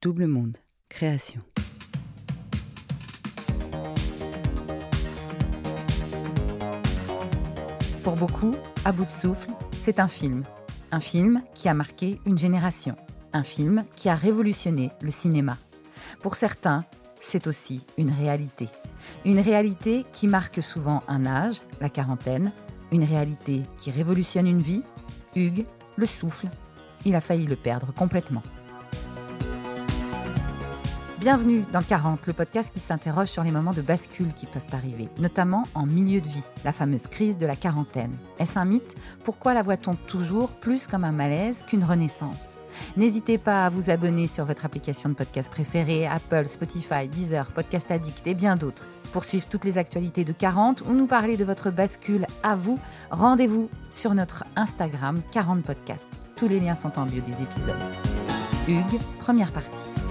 Double Monde, création. Pour beaucoup, À bout de souffle, c'est un film. Un film qui a marqué une génération. Un film qui a révolutionné le cinéma. Pour certains, c'est aussi une réalité. Une réalité qui marque souvent un âge, la quarantaine. Une réalité qui révolutionne une vie. Hugues, le souffle, il a failli le perdre complètement. Bienvenue dans 40, le podcast qui s'interroge sur les moments de bascule qui peuvent arriver, notamment en milieu de vie, la fameuse crise de la quarantaine. Est-ce un mythe? Pourquoi la voit-on toujours plus comme un malaise qu'une renaissance? N'hésitez pas à vous abonner sur votre application de podcast préférée, Apple, Spotify, Deezer, Podcast Addict et bien d'autres. Pour suivre toutes les actualités de 40 ou nous parler de votre bascule à vous, rendez-vous sur notre Instagram 40 Podcast. Tous les liens sont en bio des épisodes. Hugues, première partie.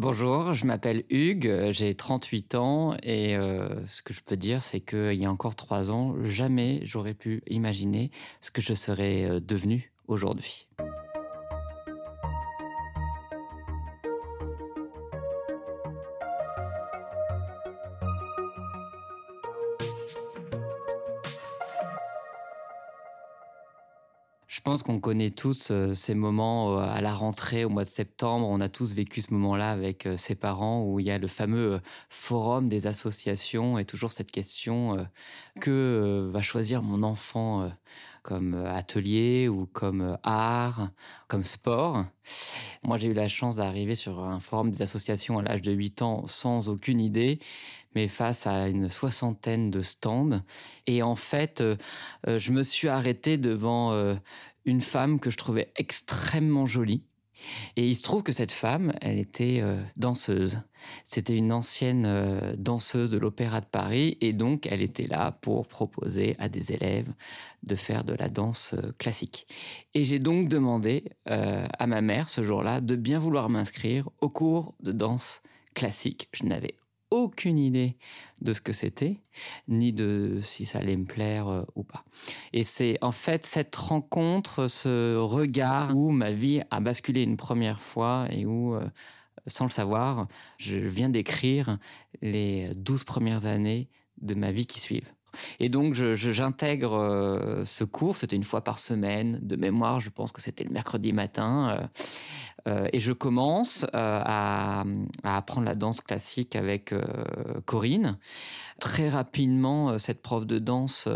Bonjour, je m'appelle Hugues, j'ai 38 ans et euh, ce que je peux dire, c'est qu'il y a encore trois ans, jamais j'aurais pu imaginer ce que je serais euh, devenu aujourd'hui. Je pense qu'on connaît tous euh, ces moments euh, à la rentrée au mois de septembre. On a tous vécu ce moment-là avec euh, ses parents où il y a le fameux forum des associations et toujours cette question que va choisir mon enfant comme atelier ou comme art, comme sport. Moi, j'ai eu la chance d'arriver sur un forum des associations à l'âge de 8 ans sans aucune idée, mais face à une soixantaine de stands. Et en fait, je me suis arrêté devant une femme que je trouvais extrêmement jolie. Et il se trouve que cette femme, elle était euh, danseuse. C'était une ancienne euh, danseuse de l'Opéra de Paris et donc elle était là pour proposer à des élèves de faire de la danse euh, classique. Et j'ai donc demandé à ma mère ce jour-là de bien vouloir m'inscrire au cours de danse classique. Je n'avais aucune idée de ce que c'était, ni de si ça allait me plaire euh, ou pas. Et c'est en fait cette rencontre, ce regard où ma vie a basculé une première fois et où, euh, sans le savoir, je viens d'écrire les douze premières années de ma vie qui suivent. Et donc, j'intègre euh, ce cours, c'était une fois par semaine, de mémoire, je pense que c'était le mercredi matin. Euh, euh, et je commence à, apprendre la danse classique avec Corinne. Très rapidement, cette prof de danse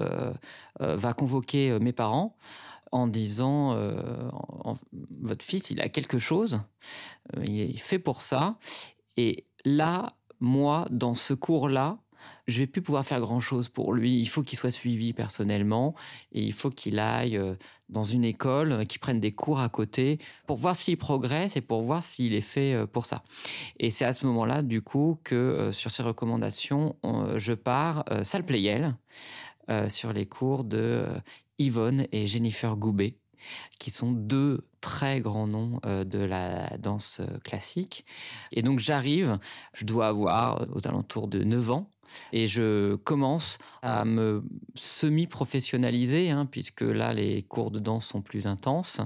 va convoquer mes parents en disant Votre fils, il a quelque chose, il est fait pour ça. Et là, moi, dans ce cours-là, je vais plus pouvoir faire grand chose pour lui. Il faut qu'il soit suivi personnellement et il faut qu'il aille euh, dans une école, euh, qu'il prenne des cours à côté pour voir s'il progresse et pour voir s'il est fait euh, pour ça. Et c'est à ce moment-là, du coup, que sur ces recommandations, je pars salle Playel sur les cours de Yvonne et Jennifer Goubet qui sont deux très grands noms euh, de la danse euh, classique. Et donc j'arrive, je dois avoir euh, aux alentours de 9 ans, et je commence à me semi-professionnaliser, hein, puisque là, les cours de danse sont plus intenses.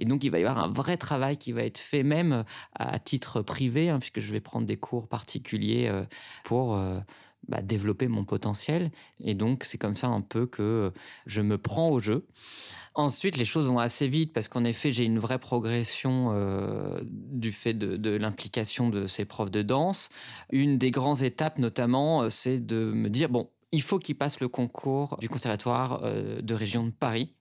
Et donc, il va y avoir un vrai travail qui va être fait même à titre privé, hein, puisque je vais prendre des cours particuliers pour bah, développer mon potentiel. Et donc, c'est comme ça un peu que je me prends au jeu. Ensuite, les choses vont assez vite parce qu'en effet, j'ai une vraie progression euh, du fait de, l'implication de ces profs de danse. Une des grandes étapes, notamment, euh, c'est de me dire bon, il faut qu'il passe le concours du conservatoire euh, de région de Paris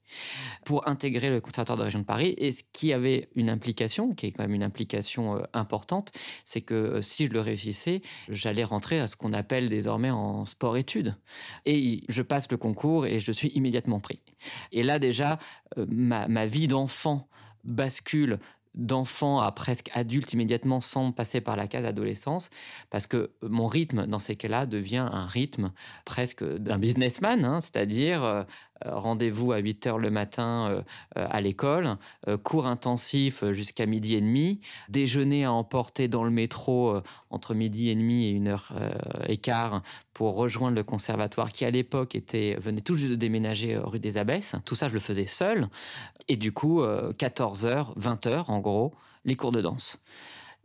pour intégrer le conservatoire de région de Paris. Et ce qui avait une implication, qui est quand même une implication euh, importante, c'est que euh, si je le réussissais, j'allais rentrer à ce qu'on appelle désormais en sport-études. Et je passe le concours et je suis immédiatement pris. Et là déjà, ma, ma vie d'enfant bascule d'enfant à presque adulte immédiatement sans passer par la case adolescence, parce que mon rythme dans ces cas-là devient un rythme presque d'un businessman, hein, c'est-à-dire euh, rendez-vous à 8 heures le matin à l'école, cours intensif jusqu'à midi et demi, déjeuner à emporter dans le métro entre midi et demi et une heure et quart pour rejoindre le conservatoire qui à l'époque était venait tout juste de déménager rue des Abbesses. Tout ça, je le faisais seul. Et du coup, 14h, 20h en gros, les cours de danse.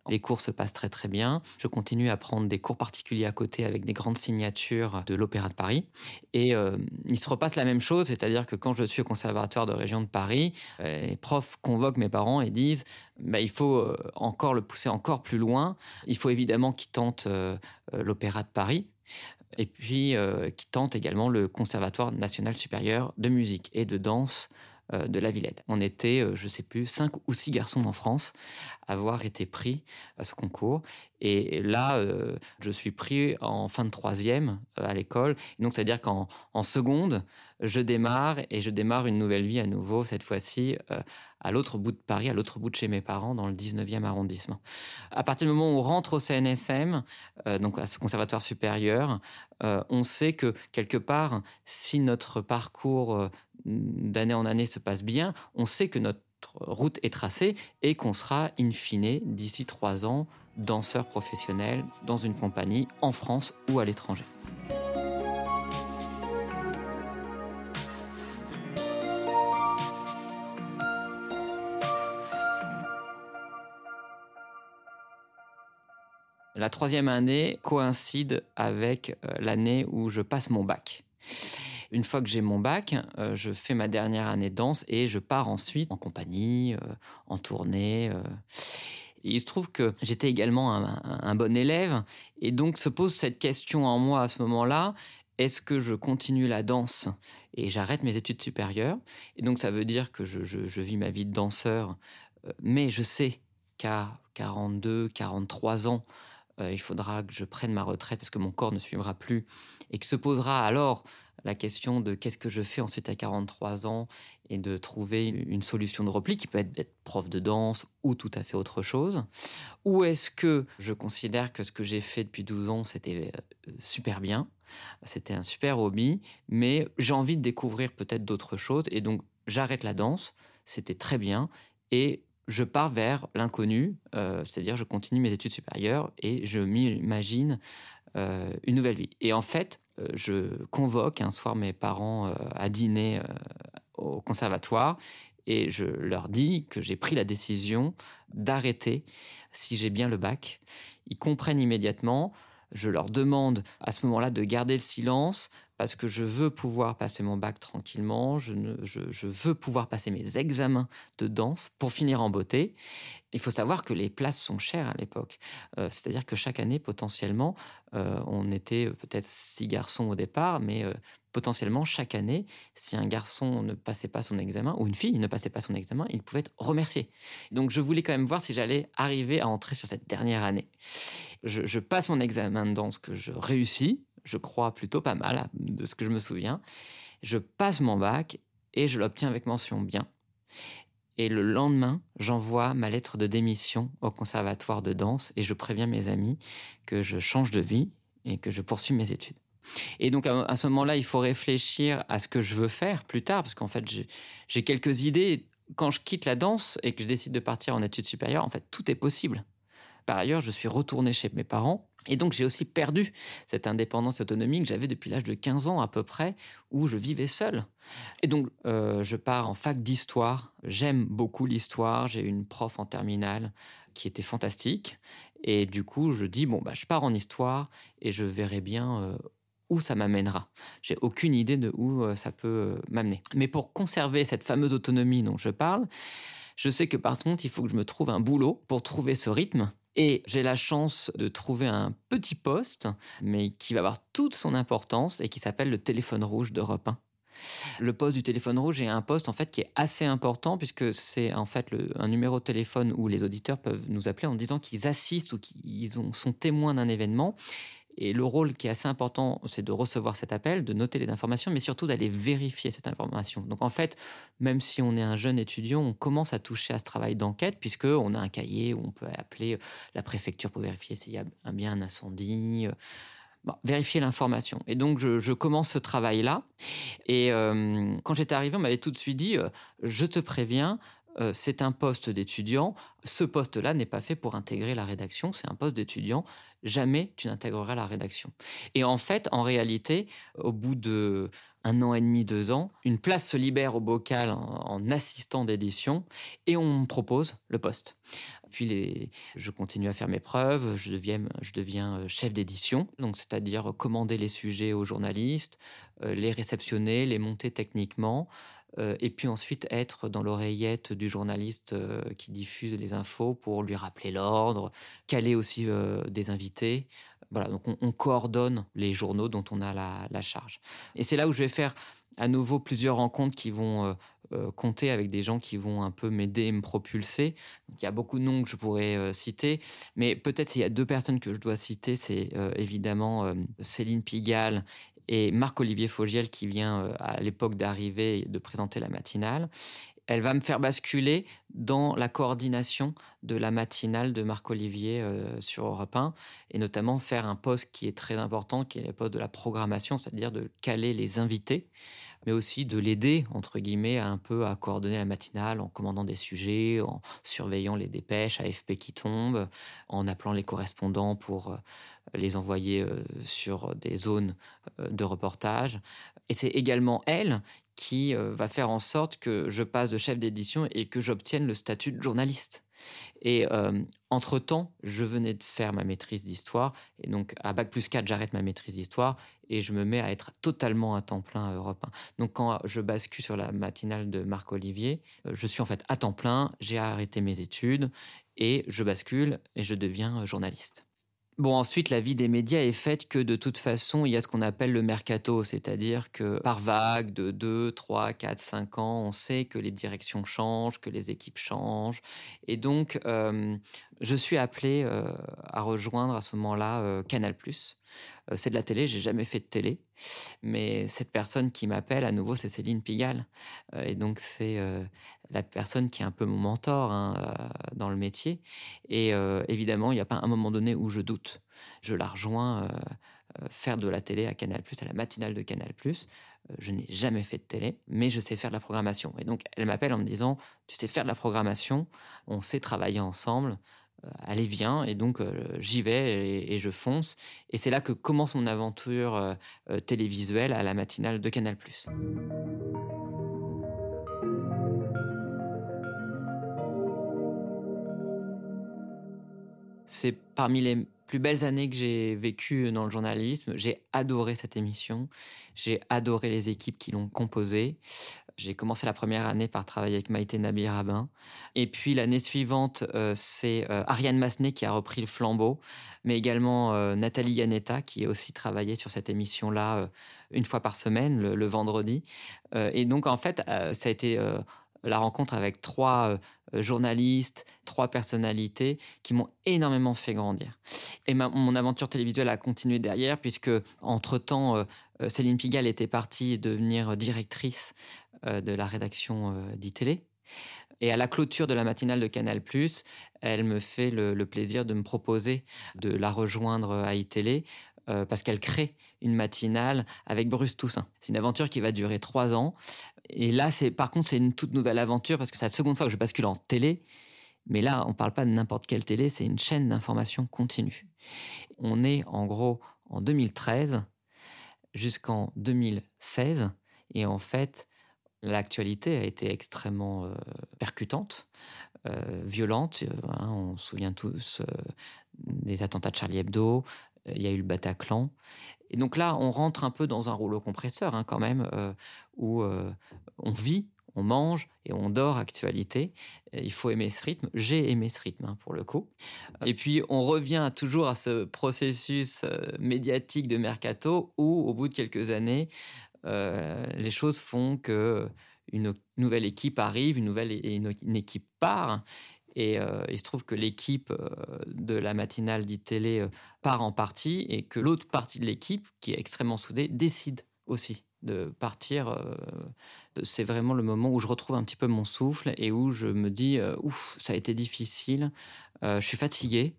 Les cours se passent très très bien. Je continue à prendre des cours particuliers à côté avec des grandes signatures de l'Opéra de Paris. Et euh, il se repasse la même chose, c'est-à-dire que quand je suis au Conservatoire de région de Paris, euh, les profs convoquent mes parents et disent bah, il faut euh, encore le pousser encore plus loin. Il faut évidemment qu'il tente l'Opéra de Paris et puis qui tente également le Conservatoire national supérieur de musique et de danse euh, de la Villette. On était, euh, je ne sais plus, cinq ou six garçons en France à avoir été pris à ce concours. Et là, euh, je suis pris en fin de troisième à l'école. Donc, c'est-à-dire qu'en seconde, je démarre et je démarre une nouvelle vie à nouveau, cette fois-ci à l'autre bout de Paris, à l'autre bout de chez mes parents, dans le 19e arrondissement. À partir du moment où on rentre au CNSM, donc à ce conservatoire supérieur, on sait que quelque part, si notre parcours d'année en année se passe bien, on sait que notre route est tracée et qu'on sera in fine d'ici trois ans danseur professionnel dans une compagnie en France ou à l'étranger. La troisième année coïncide avec euh, l'année où je passe mon bac. Une fois que j'ai mon bac, euh, je fais ma dernière année de danse et je pars ensuite en compagnie, euh, en tournée. Il se trouve que j'étais également un, bon élève et donc se pose cette question en moi à ce moment-là est-ce que je continue la danse et j'arrête mes études supérieures? Et donc ça veut dire que je, je vis ma vie de danseur, mais je sais qu'à 42, 43 ans, il faudra que je prenne ma retraite parce que mon corps ne suivra plus et que se posera alors la question de qu'est-ce que je fais ensuite à 43 ans et de trouver une solution de repli qui peut être d'être prof de danse ou tout à fait autre chose. Ou est-ce que je considère que ce que j'ai fait depuis 12 ans, c'était euh, super bien, c'était un super hobby, mais j'ai envie de découvrir peut-être d'autres choses et donc j'arrête la danse, c'était très bien et je pars vers l'inconnu, euh, c'est-à-dire je continue mes études supérieures et je m'imagine euh, une nouvelle vie. Et en fait, euh, je convoque un soir mes parents à dîner au conservatoire et je leur dis que j'ai pris la décision d'arrêter si j'ai bien le bac. Ils comprennent immédiatement. Je leur demande à ce moment-là de garder le silence parce que je veux pouvoir passer mon bac tranquillement, je, veux pouvoir passer mes examens de danse pour finir en beauté. Il faut savoir que les places sont chères à l'époque. Euh, c'est-à-dire que chaque année, potentiellement, euh, on était peut-être six garçons au départ, mais euh, potentiellement, chaque année, si un garçon ne passait pas son examen, ou une fille ne passait pas son examen, il pouvait être remercié. Donc je voulais quand même voir si j'allais arriver à entrer sur cette dernière année. Je, je passe mon examen de danse que je réussis, je crois plutôt pas mal, de ce que je me souviens. Je passe mon bac et je l'obtiens avec mention bien. Et le lendemain, j'envoie ma lettre de démission au conservatoire de danse et je préviens mes amis que je change de vie et que je poursuis mes études. Et donc à, ce moment-là, il faut réfléchir à ce que je veux faire plus tard, parce qu'en fait, j'ai quelques idées. Quand je quitte la danse et que je décide de partir en études supérieures, en fait, tout est possible. Par ailleurs, je suis retourné chez mes parents et donc j'ai aussi perdu cette indépendance autonomie que j'avais depuis l'âge de 15 ans à peu près, où je vivais seul. Et donc euh, je pars en fac d'histoire. J'aime beaucoup l'histoire. J'ai une prof en terminale qui était fantastique. Et du coup, je dis, bon, bah, je pars en histoire et je verrai bien euh, où ça m'amènera. J'ai aucune idée de où euh, ça peut m'amener. Mais pour conserver cette fameuse autonomie dont je parle, je sais que par contre, il faut que je me trouve un boulot pour trouver ce rythme et j'ai la chance de trouver un petit poste, mais qui va avoir toute son importance et qui s'appelle le téléphone rouge d'Europe 1. Le poste du téléphone rouge est un poste en fait qui est assez important puisque c'est en fait un numéro de téléphone où les auditeurs peuvent nous appeler en disant qu'ils assistent ou qu'ils sont témoins d'un événement et le rôle qui est assez important, c'est de recevoir cet appel, de noter les informations, mais surtout d'aller vérifier cette information. Donc en fait, même si on est un jeune étudiant, on commence à toucher à ce travail d'enquête, puisqu'on a un cahier où on peut appeler la préfecture pour vérifier s'il y a bien un incendie, vérifier l'information. Et donc, je, commence ce travail-là. Et quand j'étais arrivé, on m'avait tout de suite dit, je te préviens, euh, c'est un poste d'étudiant. Ce poste-là n'est pas fait pour intégrer la rédaction, c'est un poste d'étudiant. Jamais tu n'intégreras la rédaction. Et en fait, en réalité, au bout de un an et demi, deux ans, une place se libère au bocal en, assistant d'édition et on me propose le poste. Puis je continue à faire mes preuves, je deviens, euh, chef d'édition, donc c'est-à-dire commander les sujets aux journalistes, euh, les réceptionner, les monter techniquement, euh, et puis ensuite être dans l'oreillette du journaliste qui diffuse les infos pour lui rappeler l'ordre, caler aussi des invités. Voilà, donc on, coordonne les journaux dont on a la, charge. Et c'est là où je vais faire à nouveau plusieurs rencontres qui vont compter avec des gens qui vont un peu m'aider et me propulser. il y a beaucoup de noms que je pourrais citer, mais peut-être s'il y a deux personnes que je dois citer, c'est évidemment Céline Pigalle et Marc-Olivier Fogiel qui vient euh, à l'époque d'arriver de présenter la matinale. Elle va me faire basculer dans la coordination de la matinale de Marc-Olivier euh, sur Europe 1 et notamment faire un poste qui est très important, qui est le poste de la programmation, c'est-à-dire de caler les invités, mais aussi de l'aider, entre guillemets, à un peu à coordonner la matinale en commandant des sujets, en surveillant les dépêches AFP qui tombent, en appelant les correspondants pour euh, les envoyer euh, sur des zones de reportage. Et c'est également elle qui euh, va faire en sorte que je passe de chef d'édition et que j'obtienne le statut de journaliste. Et entre-temps, je venais de faire ma maîtrise d'histoire. Et donc, à Bac plus 4, j'arrête ma maîtrise d'histoire et je me mets à être totalement à temps plein à Europe 1. Donc, quand je bascule sur la matinale de Marc Olivier, je suis en fait à temps plein, j'ai arrêté mes études et je bascule et je deviens journaliste. Bon, ensuite, la vie des médias est faite que de toute façon, il y a ce qu'on appelle le mercato, c'est-à-dire que par vague de 2, 3, 4, 5 ans, on sait que les directions changent, que les équipes changent. Et donc, euh, je suis appelé euh, à rejoindre à ce moment-là euh, Canal. c'est de la télé, j'ai jamais fait de télé. Mais cette personne qui m'appelle, à nouveau, c'est Céline Pigalle. et donc, c'est la personne qui est un peu mon mentor hein, dans le métier. Et évidemment, il n'y a pas un moment donné où je doute. Je la rejoins faire de la télé à Canal, à la matinale de Canal. Je n'ai jamais fait de télé, mais je sais faire de la programmation. Et donc, elle m'appelle en me disant Tu sais faire de la programmation, on sait travailler ensemble, euh, allez viens et donc euh, j'y vais et, je fonce et c'est là que commence mon aventure euh, télévisuelle à la matinale de Canal+. C'est parmi les plus belles années que j'ai vécues dans le journalisme. J'ai adoré cette émission. J'ai adoré les équipes qui l'ont composée. J'ai commencé la première année par travailler avec Maïté Nabi Rabin. Et puis l'année suivante, euh, c'est euh, Ariane Massenet qui a repris le flambeau, mais également euh, Nathalie Yanetta qui a aussi travaillé sur cette émission-là une fois par semaine, le vendredi. et donc en fait, ça a été la rencontre avec trois euh, journalistes, trois personnalités qui m'ont énormément fait grandir. Et mon aventure télévisuelle a continué derrière, puisque entre-temps, euh, euh, Céline Pigalle était partie devenir directrice de la rédaction d'ITélé. Et à la clôture de la matinale de Canal+, elle me fait le, plaisir de me proposer de la rejoindre à iTélé parce qu'elle crée une matinale avec Bruce Toussaint. C'est une aventure qui va durer trois ans et là, c'est par contre, c'est une toute nouvelle aventure parce que c'est la seconde fois que je bascule en télé. Mais là, on ne parle pas de n'importe quelle télé, c'est une chaîne d'information continue. On est en gros en 2013 jusqu'en 2016. Et en fait, l'actualité a été extrêmement euh, percutante, euh, violente. Euh, hein, on se souvient tous des attentats de Charlie Hebdo, il y a eu le Bataclan. Et donc là, on rentre un peu dans un rouleau compresseur hein, quand même, euh, où euh, on vit, on mange et on dort actualité. il faut aimer ce rythme. J'ai aimé ce rythme hein, pour le coup. Et puis on revient toujours à ce processus euh, médiatique de mercato où, au bout de quelques années, les choses font que une nouvelle équipe arrive, une nouvelle équipe part. Et euh, il se trouve que l'équipe euh, de la matinale dit télé euh, part en partie et que l'autre partie de l'équipe, qui est extrêmement soudée, décide aussi de partir. c'est vraiment le moment où je retrouve un petit peu mon souffle et où je me dis ouf, ça a été difficile, je suis fatigué,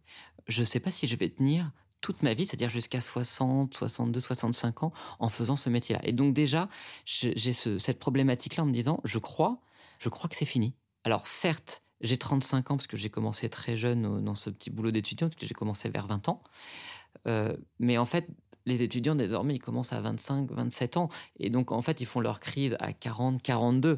je ne sais pas si je vais tenir toute ma vie, c'est-à-dire jusqu'à 60, 62, 65 ans, en faisant ce métier-là. Et donc déjà, j'ai cette problématique-là en me disant, je crois, je crois que c'est fini. Alors certes, j'ai 35 ans parce que j'ai commencé très jeune dans ce petit boulot d'étudiant, parce que j'ai commencé vers 20 ans. Euh, mais en fait, les étudiants, désormais, ils commencent à 25, 27 ans. Et donc, en fait, ils font leur crise à 40, 42.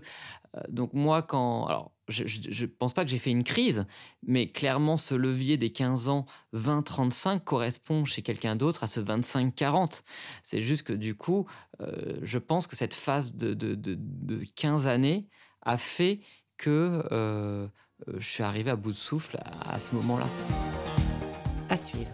Euh, donc, moi, quand. Alors, je ne pense pas que j'ai fait une crise, mais clairement, ce levier des 15 ans, 20, 35 correspond chez quelqu'un d'autre à ce 25, 40. C'est juste que, du coup, euh, je pense que cette phase de, de, 15 années a fait que euh, je suis arrivé à bout de souffle à, à ce moment-là. À suivre.